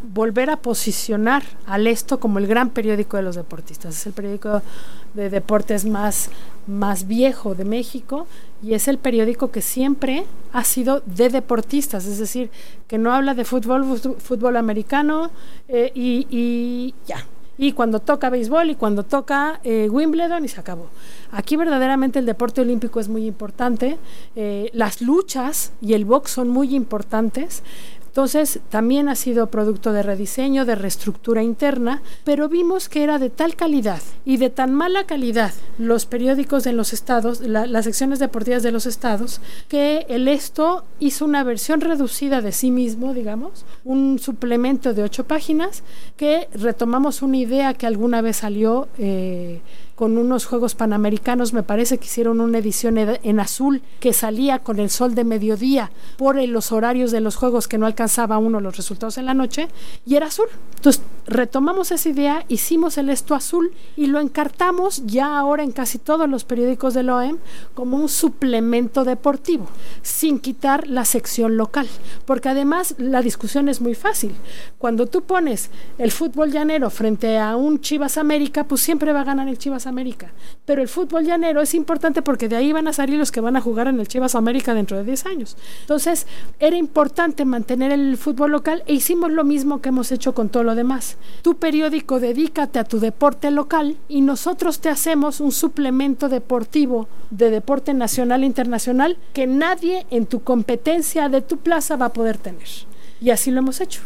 volver a posicionar al esto como el gran periódico de los deportistas. Es el periódico de deportes más, más viejo de México y es el periódico que siempre ha sido de deportistas, es decir, que no habla de fútbol, fútbol americano eh, y, ya. Y cuando toca béisbol y cuando toca eh, Wimbledon y se acabó. Aquí verdaderamente el deporte olímpico es muy importante, eh, las luchas y el box son muy importantes. Entonces, también ha sido producto de rediseño, de reestructura interna, pero vimos que era de tal calidad y de tan mala calidad los periódicos de los estados, las secciones deportivas de los estados, que el esto hizo una versión reducida de sí mismo, digamos, un suplemento de ocho páginas, que retomamos una idea que alguna vez salió. Eh, con unos Juegos Panamericanos, me parece que hicieron una edición en azul que salía con el sol de mediodía por los horarios de los Juegos que no alcanzaba uno los resultados en la noche, y era azul. Entonces retomamos esa idea, hicimos el esto azul y lo encartamos ya ahora en casi todos los periódicos del OEM como un suplemento deportivo, sin quitar la sección local, porque además la discusión es muy fácil. Cuando tú pones el fútbol llanero frente a un Chivas América, pues siempre va a ganar el Chivas América. Pero el fútbol llanero es importante porque de ahí van a salir los que van a jugar en el Chivas América dentro de 10 años. Entonces, era importante mantener el fútbol local e hicimos lo mismo que hemos hecho con todo lo demás. Tu periódico dedícate a tu deporte local y nosotros te hacemos un suplemento deportivo de deporte nacional e internacional que nadie en tu competencia de tu plaza va a poder tener. Y así lo hemos hecho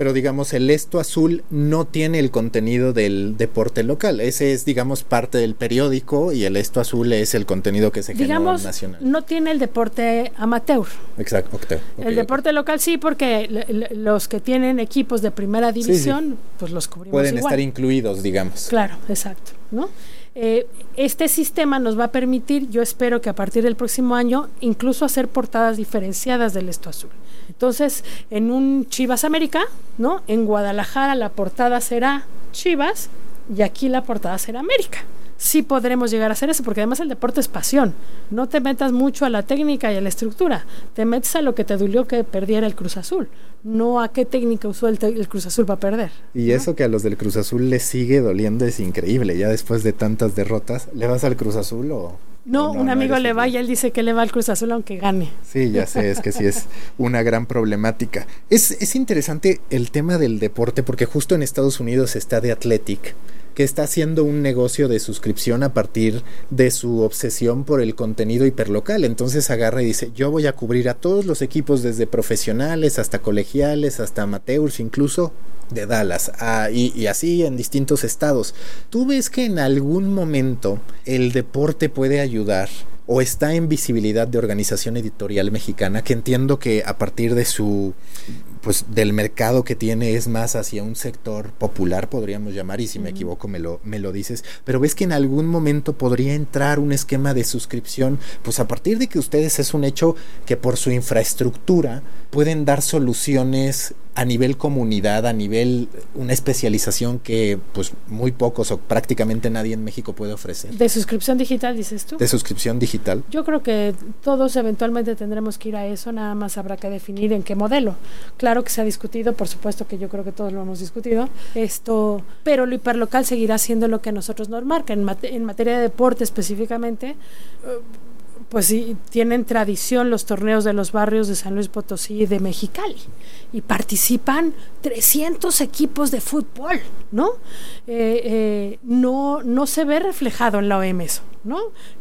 pero digamos el esto azul no tiene el contenido del deporte local. Ese es, digamos, parte del periódico y el esto azul es el contenido que se digamos, genera nacional. No tiene el deporte amateur. Exacto. el deporte local sí, porque los que tienen equipos de primera división, pues los cubrimos. Pueden estar incluidos, digamos. Claro, exacto, ¿no? Eh, este sistema nos va a permitir, yo espero que a partir del próximo año, incluso hacer portadas diferenciadas del esto azul. Entonces, en un Chivas América, ¿no? En Guadalajara la portada será Chivas y aquí la portada será América. Sí podremos llegar a hacer eso, porque además el deporte es pasión. No te metas mucho a la técnica y a la estructura, te metes a lo que te dolió que perdiera el Cruz Azul, no a qué técnica usó el, Cruz Azul para perder. Y eso que a los del Cruz Azul les sigue doliendo es increíble, ya después de tantas derrotas, ¿le vas al Cruz Azul o...? No, un amigo le va y él dice que le va al Cruz Azul aunque gane. Sí, ya sé, es que sí es una gran problemática. Es, es interesante el tema del deporte porque justo en Estados Unidos está The Athletic, que está haciendo un negocio de suscripción a partir de su obsesión por el contenido hiperlocal. Entonces agarra y dice, yo voy a cubrir a todos los equipos desde profesionales hasta colegiales, hasta amateurs, incluso de Dallas ah, y, así en distintos estados. ¿Tú ves que en algún momento el deporte puede ayudar o está en visibilidad de organización editorial mexicana que entiendo que a partir de su pues del mercado que tiene es más hacia un sector popular podríamos llamar y si me equivoco me lo me lo dices pero ves que en algún momento podría entrar un esquema de suscripción pues a partir de que ustedes es un hecho que por su infraestructura pueden dar soluciones a nivel comunidad, a nivel una especialización que pues muy pocos o prácticamente nadie en México puede ofrecer. De suscripción digital, dices tú. De suscripción digital. Yo creo que todos eventualmente tendremos que ir a eso, nada más habrá que definir en qué modelo. Claro que se ha discutido, por supuesto que yo creo que todos lo hemos discutido, esto, pero lo hiperlocal seguirá siendo lo que nosotros nos marca. En, en materia de deporte específicamente, pues sí, tienen tradición los torneos de los barrios de San Luis Potosí y de Mexicali. Y participan 300 equipos de fútbol, ¿no? Eh, eh, no, no se ve reflejado en la OM ¿no?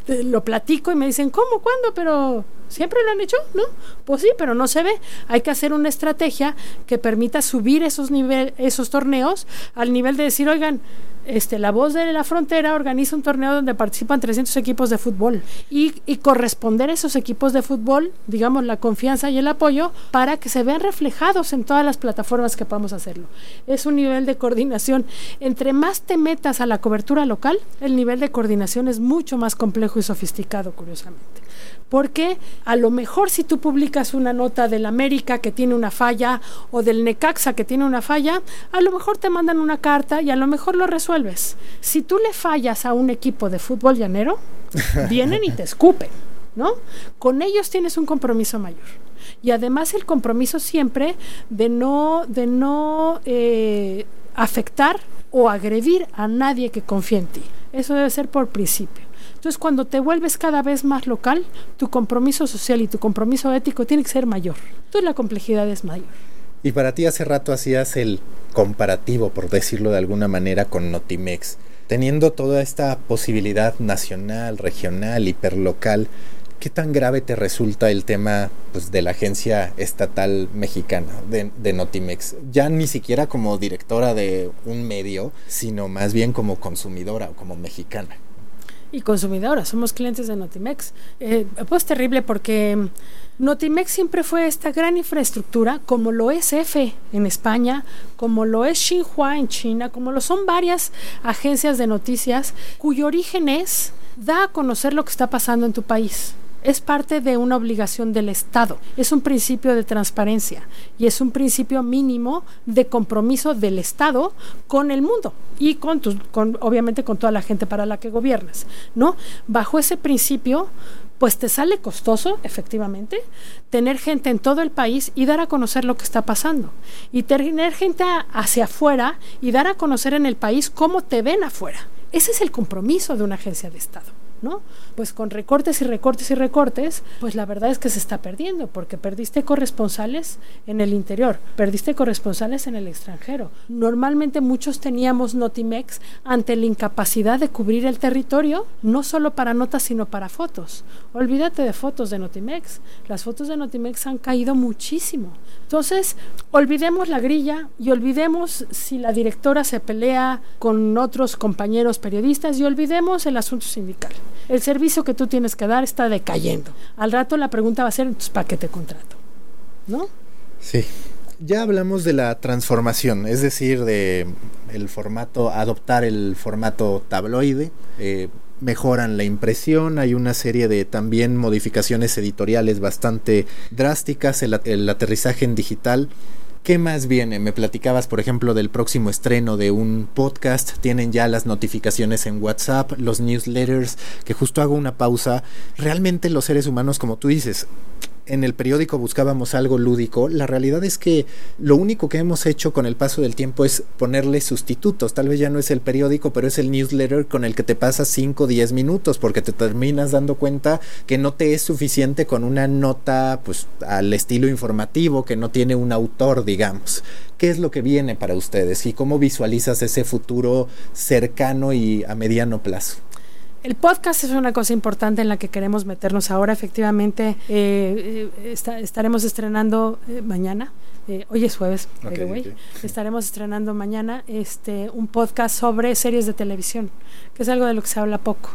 Lo platico y me dicen, ¿cómo? ¿Cuándo? Pero siempre lo han hecho, ¿no? Pues sí, pero no se ve. Hay que hacer una estrategia que permita subir esos, nivel, esos torneos al nivel de decir, oigan, este, la voz de la frontera organiza un torneo donde participan 300 equipos de fútbol y, corresponder a esos equipos de fútbol, digamos, la confianza y el apoyo para que se vean reflejados en todas las plataformas que podamos hacerlo. Es un nivel de coordinación. Entre más te metas a la cobertura local, el nivel de coordinación es mucho más complejo y sofisticado, curiosamente. Porque a lo mejor si tú publicas una nota del América que tiene una falla o del Necaxa que tiene una falla, a lo mejor te mandan una carta y a lo mejor lo resuelves. Si tú le fallas a un equipo de fútbol llanero, vienen y te escupen, ¿no? Con ellos tienes un compromiso mayor. Y además el compromiso siempre de no, de no eh, afectar o agredir a nadie que confíe en ti. Eso debe ser por principio. Entonces, cuando te vuelves cada vez más local, tu compromiso social y tu compromiso ético tiene que ser mayor. Entonces, la complejidad es mayor. Y para ti hace rato hacías el comparativo, por decirlo de alguna manera, con Notimex. Teniendo toda esta posibilidad nacional, regional, hiperlocal, ¿qué tan grave te resulta el tema pues, de la agencia estatal mexicana de, de, Notimex? Ya ni siquiera como directora de un medio, sino más bien como consumidora o como mexicana y consumidora, somos clientes de Notimex. Eh, pues terrible porque Notimex siempre fue esta gran infraestructura, como lo es EFE en España, como lo es Xinhua en China, como lo son varias agencias de noticias, cuyo origen es da a conocer lo que está pasando en tu país es parte de una obligación del Estado, es un principio de transparencia y es un principio mínimo de compromiso del Estado con el mundo y con, con obviamente con toda la gente para la que gobiernas, ¿no? Bajo ese principio pues te sale costoso, efectivamente, tener gente en todo el país y dar a conocer lo que está pasando. Y tener gente hacia afuera y dar a conocer en el país cómo te ven afuera. Ese es el compromiso de una agencia de Estado. ¿No? Pues con recortes y recortes y recortes, pues la verdad es que se está perdiendo, porque perdiste corresponsales en el interior, perdiste corresponsales en el extranjero. Normalmente muchos teníamos Notimex ante la incapacidad de cubrir el territorio, no solo para notas, sino para fotos. Olvídate de fotos de Notimex. Las fotos de Notimex han caído muchísimo. Entonces, olvidemos la grilla y olvidemos si la directora se pelea con otros compañeros periodistas y olvidemos el asunto sindical. El servicio que tú tienes que dar está decayendo. Al rato la pregunta va a ser, ¿para qué te contrato? ¿No? Sí. Ya hablamos de la transformación, es decir, de el formato, adoptar el formato tabloide. Eh, mejoran la impresión, hay una serie de también modificaciones editoriales bastante drásticas, el, aterrizaje en digital. ¿Qué más viene? Me platicabas, por ejemplo, del próximo estreno de un podcast. Tienen ya las notificaciones en WhatsApp, los newsletters, que justo hago una pausa. Realmente los seres humanos, como tú dices, en el periódico buscábamos algo lúdico, la realidad es que lo único que hemos hecho con el paso del tiempo es ponerle sustitutos. Tal vez ya no es el periódico, pero es el newsletter con el que te pasas 5 o 10 minutos porque te terminas dando cuenta que no te es suficiente con una nota pues al estilo informativo que no tiene un autor, digamos. ¿Qué es lo que viene para ustedes y cómo visualizas ese futuro cercano y a mediano plazo? El podcast es una cosa importante en la que queremos meternos ahora. Efectivamente, eh, eh, estaremos estrenando eh, mañana. hoy es jueves, Estaremos estrenando mañana este un podcast sobre series de televisión, que es algo de lo que se habla poco.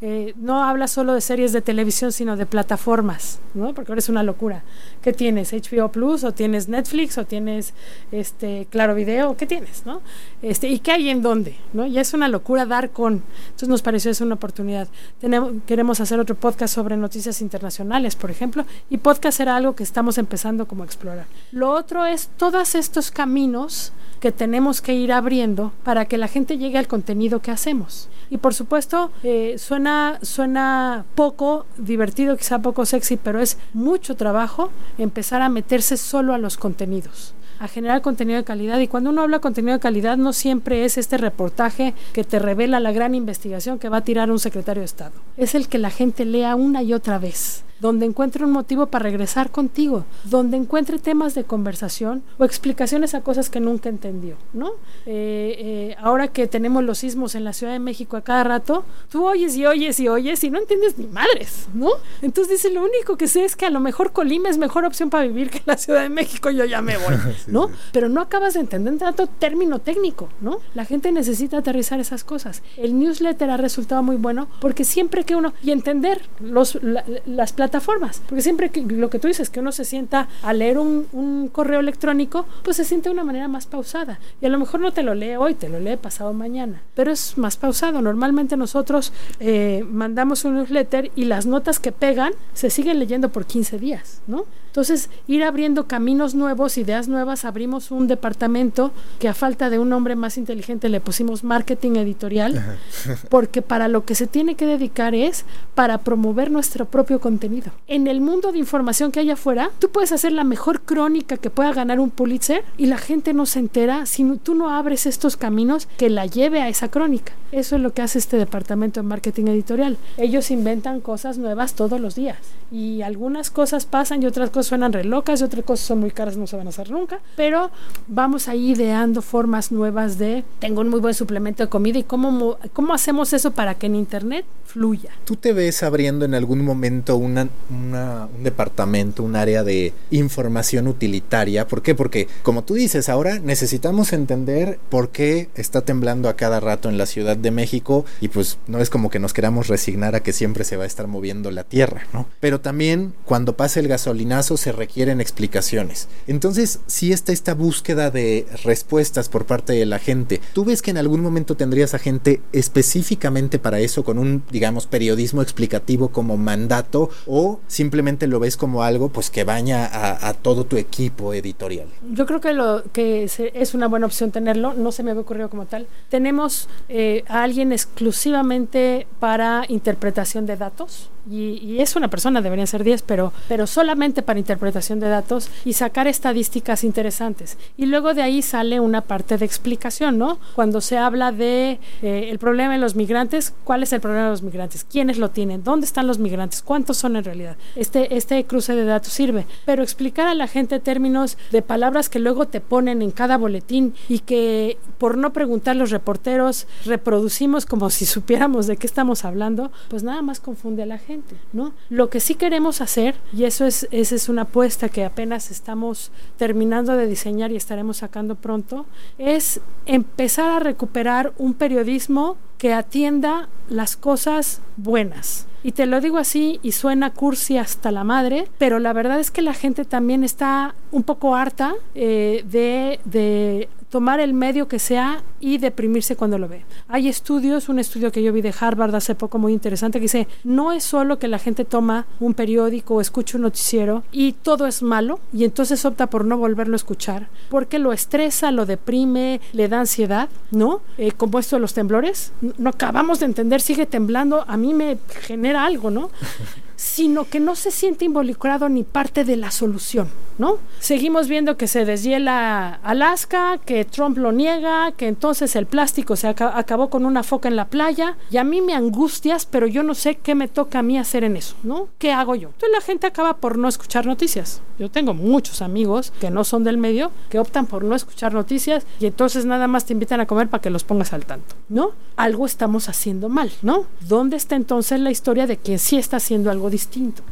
Eh, no habla solo de series de televisión, sino de plataformas, ¿no? Porque ahora es una locura. ¿Qué tienes? ¿HBO Plus? ¿O tienes Netflix? ¿O tienes este Claro Video? ¿Qué tienes? ¿no? Este, ¿Y qué hay en dónde? ¿no? Ya es una locura dar con. Entonces nos pareció es una oportunidad. Tenemos, queremos hacer otro podcast sobre noticias internacionales, por ejemplo, y podcast era algo que estamos empezando como a explorar. Lo otro es todos estos caminos que tenemos que ir abriendo para que la gente llegue al contenido que hacemos. Y por supuesto, eh, suena, suena poco divertido, quizá poco sexy, pero es mucho trabajo empezar a meterse solo a los contenidos a generar contenido de calidad. Y cuando uno habla de contenido de calidad, no siempre es este reportaje que te revela la gran investigación que va a tirar un secretario de Estado. Es el que la gente lea una y otra vez donde encuentre un motivo para regresar contigo, donde encuentre temas de conversación o explicaciones a cosas que nunca entendió, ¿no? Eh, eh, ahora que tenemos los sismos en la Ciudad de México a cada rato, tú oyes y oyes y oyes y no entiendes ni madres, ¿no? Entonces dice, lo único que sé es que a lo mejor Colima es mejor opción para vivir que la Ciudad de México, yo ya me voy, ¿no? Pero no acabas de entender tanto término técnico, ¿no? La gente necesita aterrizar esas cosas. El newsletter ha resultado muy bueno porque siempre que uno, y entender los, las plataformas, plataformas. Porque siempre que lo que tú dices, que uno se sienta a leer un, correo electrónico, pues se siente de una manera más pausada. Y a lo mejor no te lo lee hoy, te lo lee pasado mañana. Pero es más pausado. Normalmente nosotros eh, mandamos un newsletter y las notas que pegan se siguen leyendo por 15 días, ¿no? Entonces, ir abriendo caminos nuevos, ideas nuevas, abrimos un departamento que a falta de un hombre más inteligente le pusimos marketing editorial, porque para lo que se tiene que dedicar es para promover nuestro propio contenido. En el mundo de información que hay afuera, tú puedes hacer la mejor crónica que pueda ganar un Pulitzer y la gente no se entera si tú no abres estos caminos que la lleve a esa crónica. Eso es lo que hace este departamento de marketing editorial. Ellos inventan cosas nuevas todos los días y algunas cosas pasan y otras cosas suenan re locas y otras cosas son muy caras, no se van a hacer nunca, pero vamos ahí ideando formas nuevas de tengo un muy buen suplemento de comida y cómo, cómo hacemos eso para que en internet fluya. ¿Tú te ves abriendo en algún momento una, un departamento, un área de información utilitaria? ¿Por qué? Porque como tú dices, ahora necesitamos entender por qué está temblando a cada rato en la Ciudad de México y pues no es como que nos queramos resignar a que siempre se va a estar moviendo la tierra, ¿no? Pero también cuando pasa el gasolinazo se requieren explicaciones. Entonces, si está esta búsqueda de respuestas por parte de la gente, ¿tú ves que en algún momento tendrías a gente específicamente para eso con un, digamos, periodismo explicativo como mandato o simplemente lo ves como algo pues que baña a, todo tu equipo editorial? Yo creo que lo que es una buena opción tenerlo, no se me había ocurrido como tal. Tenemos eh, a alguien exclusivamente para interpretación de datos y, es una persona, deberían ser 10, pero, pero solamente para interpretación de datos y sacar estadísticas interesantes. Y luego de ahí sale una parte de explicación, ¿no? Cuando se habla de eh, el problema de los migrantes, ¿cuál es el problema de los migrantes? ¿Quiénes lo tienen? ¿Dónde están los migrantes? ¿Cuántos son en realidad? Este, este cruce de datos sirve, pero explicar a la gente términos de palabras que luego te ponen en cada boletín y que por no preguntar los reporteros reproducimos como si supiéramos de qué estamos hablando, pues nada más confunde a la gente. ¿no? Lo que sí queremos hacer, y eso es, esa es una apuesta que apenas estamos terminando de diseñar y estaremos sacando pronto, es empezar a recuperar un periodismo que atienda las cosas buenas. Y te lo digo así y suena cursi hasta la madre, pero la verdad es que la gente también está un poco harta eh, de, de tomar el medio que sea y deprimirse cuando lo ve. Hay estudios, un estudio que yo vi de Harvard hace poco muy interesante que dice, no es solo que la gente toma un periódico o escucha un noticiero y todo es malo y entonces opta por no volverlo a escuchar porque lo estresa, lo deprime, le da ansiedad, ¿no? Eh, como esto de los temblores, no acabamos de entender, sigue temblando, a mí me genera algo, ¿no? sino que no se siente involucrado ni parte de la solución, ¿no? Seguimos viendo que se deshiela Alaska, que Trump lo niega, que entonces el plástico se acabó con una foca en la playa, y a mí me angustias, pero yo no sé qué me toca a mí hacer en eso, ¿no? ¿Qué hago yo? Entonces la gente acaba por no escuchar noticias. Yo tengo muchos amigos que no son del medio, que optan por no escuchar noticias y entonces nada más te invitan a comer para que los pongas al tanto, ¿no? Algo estamos haciendo mal, ¿no? ¿Dónde está entonces la historia de quien sí está haciendo algo distinto.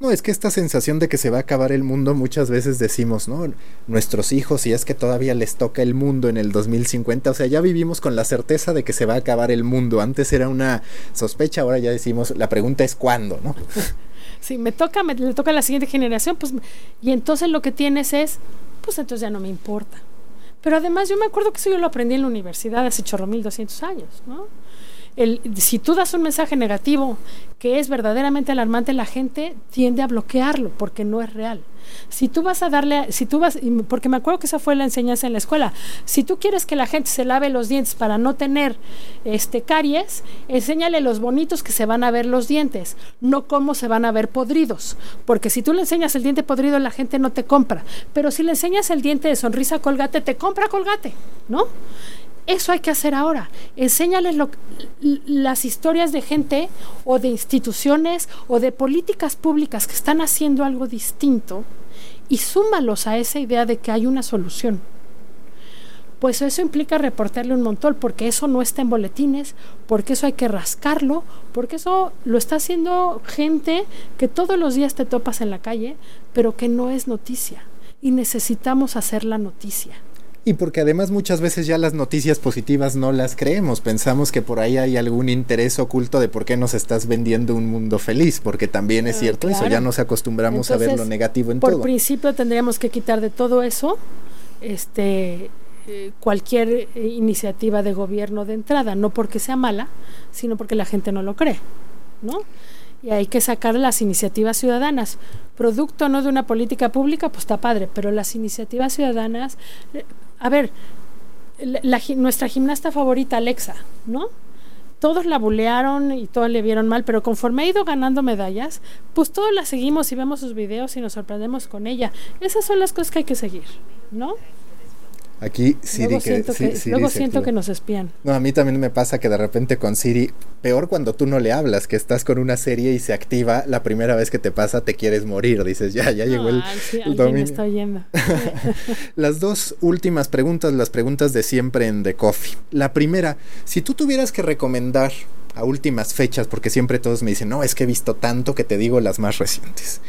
No, es que esta sensación de que se va a acabar el mundo muchas veces decimos, ¿no? Nuestros hijos, y es que todavía les toca el mundo en el 2050, o sea, ya vivimos con la certeza de que se va a acabar el mundo. Antes era una sospecha, ahora ya decimos, la pregunta es cuándo, ¿no? Si me toca, me le toca a la siguiente generación, pues, y entonces lo que tienes es, pues entonces ya no me importa. Pero además yo me acuerdo que eso yo lo aprendí en la universidad hace chorro mil doscientos años, ¿no? El, si tú das un mensaje negativo que es verdaderamente alarmante, la gente tiende a bloquearlo porque no es real. Si tú vas a darle, si tú vas, porque me acuerdo que esa fue la enseñanza en la escuela, si tú quieres que la gente se lave los dientes para no tener este caries, enséñale los bonitos que se van a ver los dientes, no cómo se van a ver podridos, porque si tú le enseñas el diente podrido la gente no te compra, pero si le enseñas el diente de sonrisa colgate te compra colgate, ¿no? Eso hay que hacer ahora. Enséñales las historias de gente o de instituciones o de políticas públicas que están haciendo algo distinto y súmalos a esa idea de que hay una solución. Pues eso implica reportarle un montón, porque eso no está en boletines, porque eso hay que rascarlo, porque eso lo está haciendo gente que todos los días te topas en la calle, pero que no es noticia. Y necesitamos hacer la noticia. Y porque además muchas veces ya las noticias positivas no las creemos, pensamos que por ahí hay algún interés oculto de por qué nos estás vendiendo un mundo feliz, porque también es ah, cierto eso, ya nos acostumbramos a ver lo negativo en todo. Por principio tendríamos que quitar de todo eso este eh, cualquier eh, iniciativa de gobierno de entrada, no porque sea mala, sino porque la gente no lo cree, ¿no? y hay que sacar las iniciativas ciudadanas. Producto no de una política pública, pues está padre, pero las iniciativas ciudadanas, eh, a ver, nuestra gimnasta favorita, Alexa, ¿no? Todos la bulearon y todos le vieron mal, pero conforme ha ido ganando medallas, pues todos la seguimos y vemos sus videos y nos sorprendemos con ella. Esas son las cosas que hay que seguir, ¿no? Aquí Siri luego siento que, luego siento que nos espían. No, a mí también me pasa que de repente con Siri, peor cuando tú no le hablas, que estás con una serie y se activa, la primera vez que te pasa te quieres morir, dices, ya, ya llegó el, sí, Me está oyendo. las dos últimas preguntas, las preguntas de siempre en The Coffee. La primera, si tú tuvieras que recomendar a últimas fechas, porque siempre todos me dicen, no, es que he visto tanto que te digo las más recientes.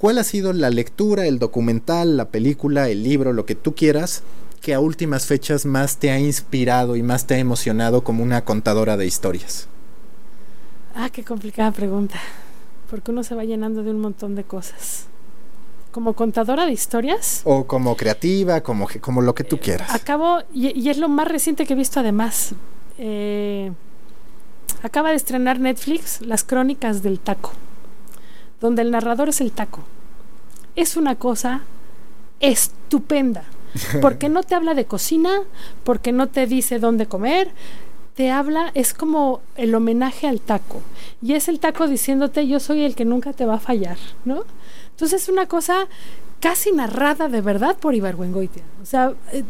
¿Cuál ha sido la lectura, el documental, la película, el libro, lo que tú quieras, que a últimas fechas más te ha inspirado y más te ha emocionado como una contadora de historias? Ah, qué complicada pregunta. Porque uno se va llenando de un montón de cosas. ¿Como contadora de historias? O como creativa, como, como lo que tú quieras. acabo, y, es lo más reciente que he visto además. Eh, acaba de estrenar Netflix Las Crónicas del Taco donde el narrador es el taco. Es una cosa estupenda, porque no te habla de cocina, porque no te dice dónde comer, te habla, es como el homenaje al taco. Y es el taco diciéndote, yo soy el que nunca te va a fallar, ¿no? Entonces es una cosa casi narrada de verdad por Ibargüengoitia. O sea, eh,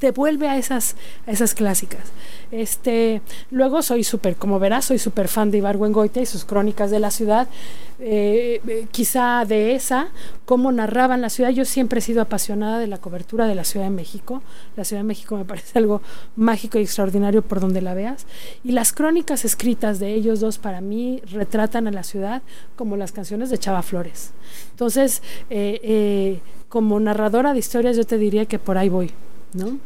te vuelve a esas, esas clásicas. Este, luego soy súper, como verás, soy súper fan de Ibargüengoitia y sus crónicas de la ciudad. Eh, eh, quizá de esa, cómo narraban la ciudad. Yo siempre he sido apasionada de la cobertura de la Ciudad de México. La Ciudad de México me parece algo mágico y extraordinario por donde la veas. Y las crónicas escritas de ellos dos para mí retratan a la ciudad como las canciones de Chava Flores. Entonces, eh, como narradora de historias, yo te diría que por ahí voy. ¿no?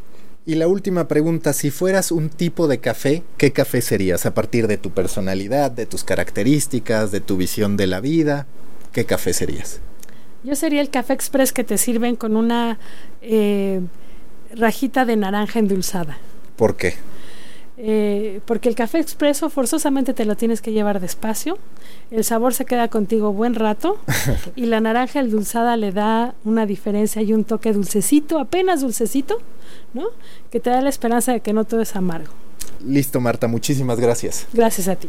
Y la última pregunta, si fueras un tipo de café, ¿qué café serías a partir de tu personalidad, de tus características, de tu visión de la vida? ¿Qué café serías? Yo sería el café express que te sirven con una eh, rajita de naranja endulzada. ¿Por qué? Eh, porque el café expreso forzosamente te lo tienes que llevar despacio, el sabor se queda contigo buen rato y la naranja endulzada le da una diferencia y un toque dulcecito, apenas dulcecito, ¿no? Que te da la esperanza de que no todo es amargo. Listo, Marta, muchísimas gracias. Gracias a ti.